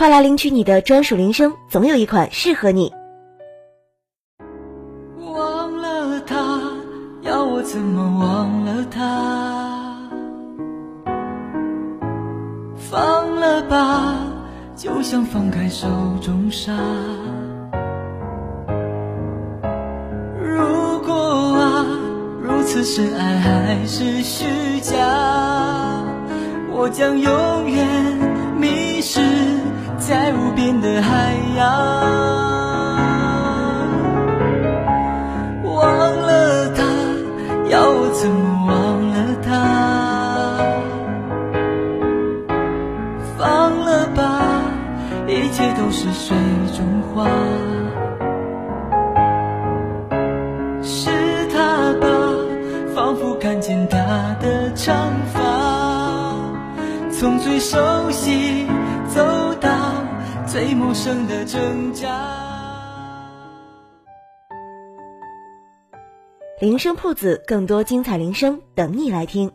快来领取你的专属铃声，总有一款适合你。忘了他，要我怎么忘了他？放了吧，就像放开手中沙。如果啊，如此深爱还是虚假，我将永远迷失在无边的海洋。忘了他，要我怎么忘了他？放了吧，一切都是水中花。是他吧，仿佛看见他的长发，从最熟悉走最陌生的挣扎。铃声铺子，更多精彩铃声等你来听。